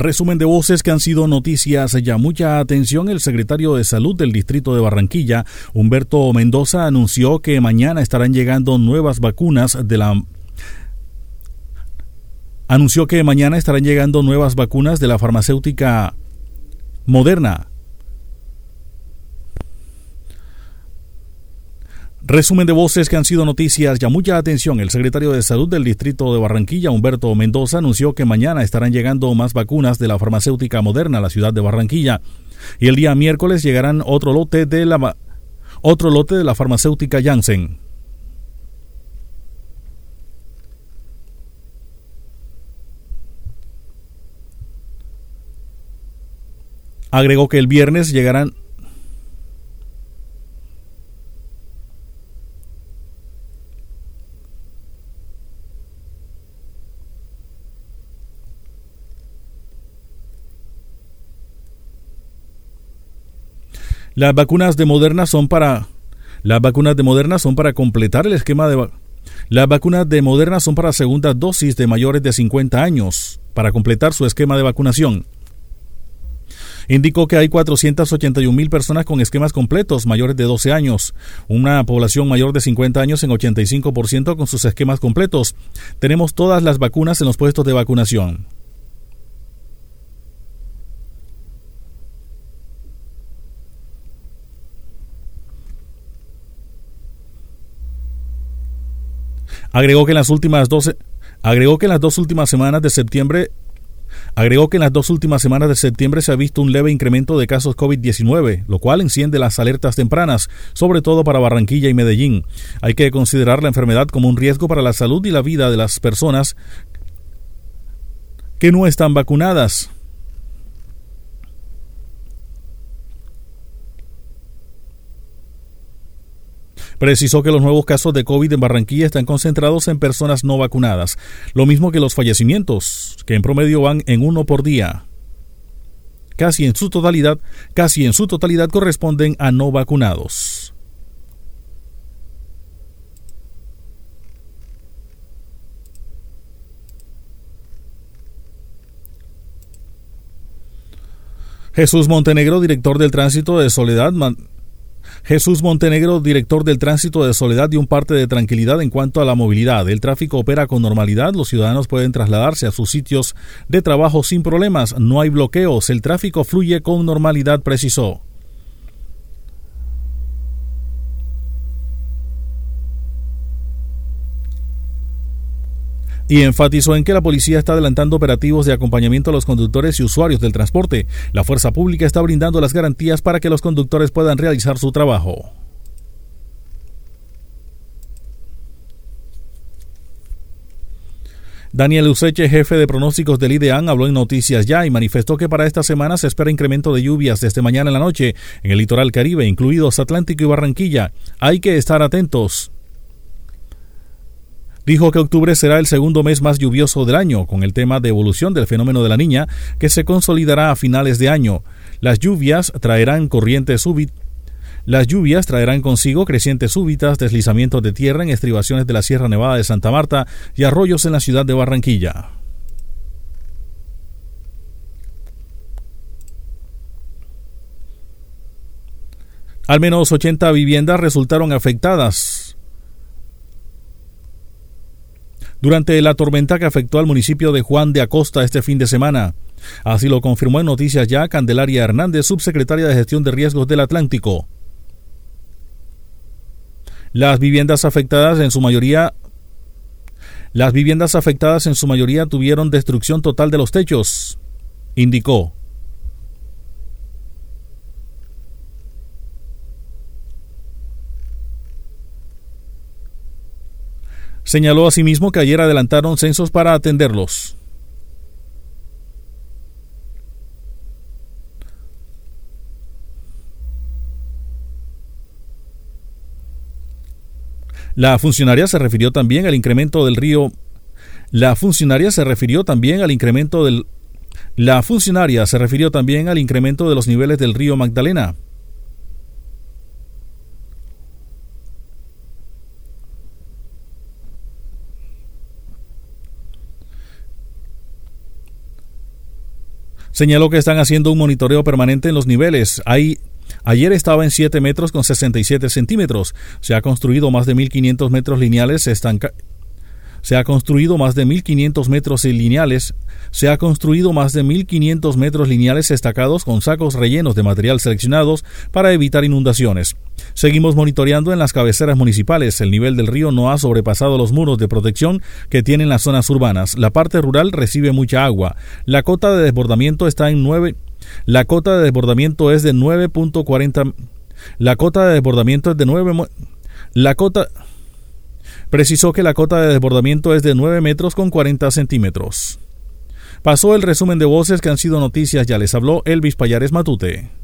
Resumen de voces que han sido noticias ya. Mucha atención. El secretario de Salud del Distrito de Barranquilla, Humberto Mendoza, anunció que mañana estarán llegando nuevas vacunas de la anunció que mañana estarán llegando nuevas vacunas de la farmacéutica Moderna Resumen de voces que han sido noticias. Ya mucha atención. El secretario de Salud del Distrito de Barranquilla, Humberto Mendoza, anunció que mañana estarán llegando más vacunas de la farmacéutica moderna a la ciudad de Barranquilla. Y el día miércoles llegarán otro lote de la, otro lote de la farmacéutica Janssen. Agregó que el viernes llegarán Las vacunas de Moderna son para las vacunas de Moderna son para completar el esquema de las vacunas de Moderna son para segunda dosis de mayores de 50 años para completar su esquema de vacunación. Indicó que hay 481 mil personas con esquemas completos mayores de 12 años, una población mayor de 50 años en 85% con sus esquemas completos. Tenemos todas las vacunas en los puestos de vacunación. Agregó que en las últimas 12 agregó que en las dos últimas semanas de septiembre Agregó que en las dos últimas semanas de septiembre se ha visto un leve incremento de casos COVID-19, lo cual enciende las alertas tempranas, sobre todo para Barranquilla y Medellín. Hay que considerar la enfermedad como un riesgo para la salud y la vida de las personas que no están vacunadas. Precisó que los nuevos casos de COVID en Barranquilla están concentrados en personas no vacunadas, lo mismo que los fallecimientos, que en promedio van en uno por día. Casi en su totalidad, casi en su totalidad corresponden a no vacunados. Jesús Montenegro, director del tránsito de Soledad, Jesús Montenegro, director del Tránsito de Soledad, dio un parte de tranquilidad en cuanto a la movilidad. El tráfico opera con normalidad, los ciudadanos pueden trasladarse a sus sitios de trabajo sin problemas, no hay bloqueos, el tráfico fluye con normalidad, precisó. Y enfatizó en que la policía está adelantando operativos de acompañamiento a los conductores y usuarios del transporte. La fuerza pública está brindando las garantías para que los conductores puedan realizar su trabajo. Daniel Useche, jefe de pronósticos del IDEAN, habló en Noticias Ya y manifestó que para esta semana se espera incremento de lluvias desde mañana en la noche en el litoral caribe, incluidos Atlántico y Barranquilla. Hay que estar atentos. Dijo que octubre será el segundo mes más lluvioso del año, con el tema de evolución del fenómeno de la niña, que se consolidará a finales de año. Las lluvias traerán corrientes súbitas las lluvias traerán consigo crecientes súbitas, deslizamientos de tierra en estribaciones de la Sierra Nevada de Santa Marta y arroyos en la ciudad de Barranquilla. Al menos 80 viviendas resultaron afectadas durante la tormenta que afectó al municipio de Juan de Acosta este fin de semana. Así lo confirmó en Noticias Ya Candelaria Hernández, subsecretaria de Gestión de Riesgos del Atlántico. Las viviendas afectadas en su mayoría las viviendas afectadas en su mayoría tuvieron destrucción total de los techos, indicó. Señaló asimismo que ayer adelantaron censos para atenderlos. La funcionaria se refirió también al incremento del río. La funcionaria se refirió también al incremento del. La funcionaria se refirió también al incremento de los niveles del río Magdalena. Señaló que están haciendo un monitoreo permanente en los niveles. Hay Ayer estaba en 7 metros con 67 centímetros. Se ha construido más de 1.500 metros lineales estanca se ha construido más de 1.500 metros lineales. Se ha construido más de 1.500 metros lineales estacados con sacos rellenos de material seleccionados para evitar inundaciones. Seguimos monitoreando en las cabeceras municipales. El nivel del río no ha sobrepasado los muros de protección que tienen las zonas urbanas. La parte rural recibe mucha agua. La cota de desbordamiento está en 9. La cota de desbordamiento es de 9.40. La cota de desbordamiento es de 9. La cota precisó que la cota de desbordamiento es de 9 metros con 40 centímetros. Pasó el resumen de voces que han sido noticias, ya les habló Elvis Payares Matute.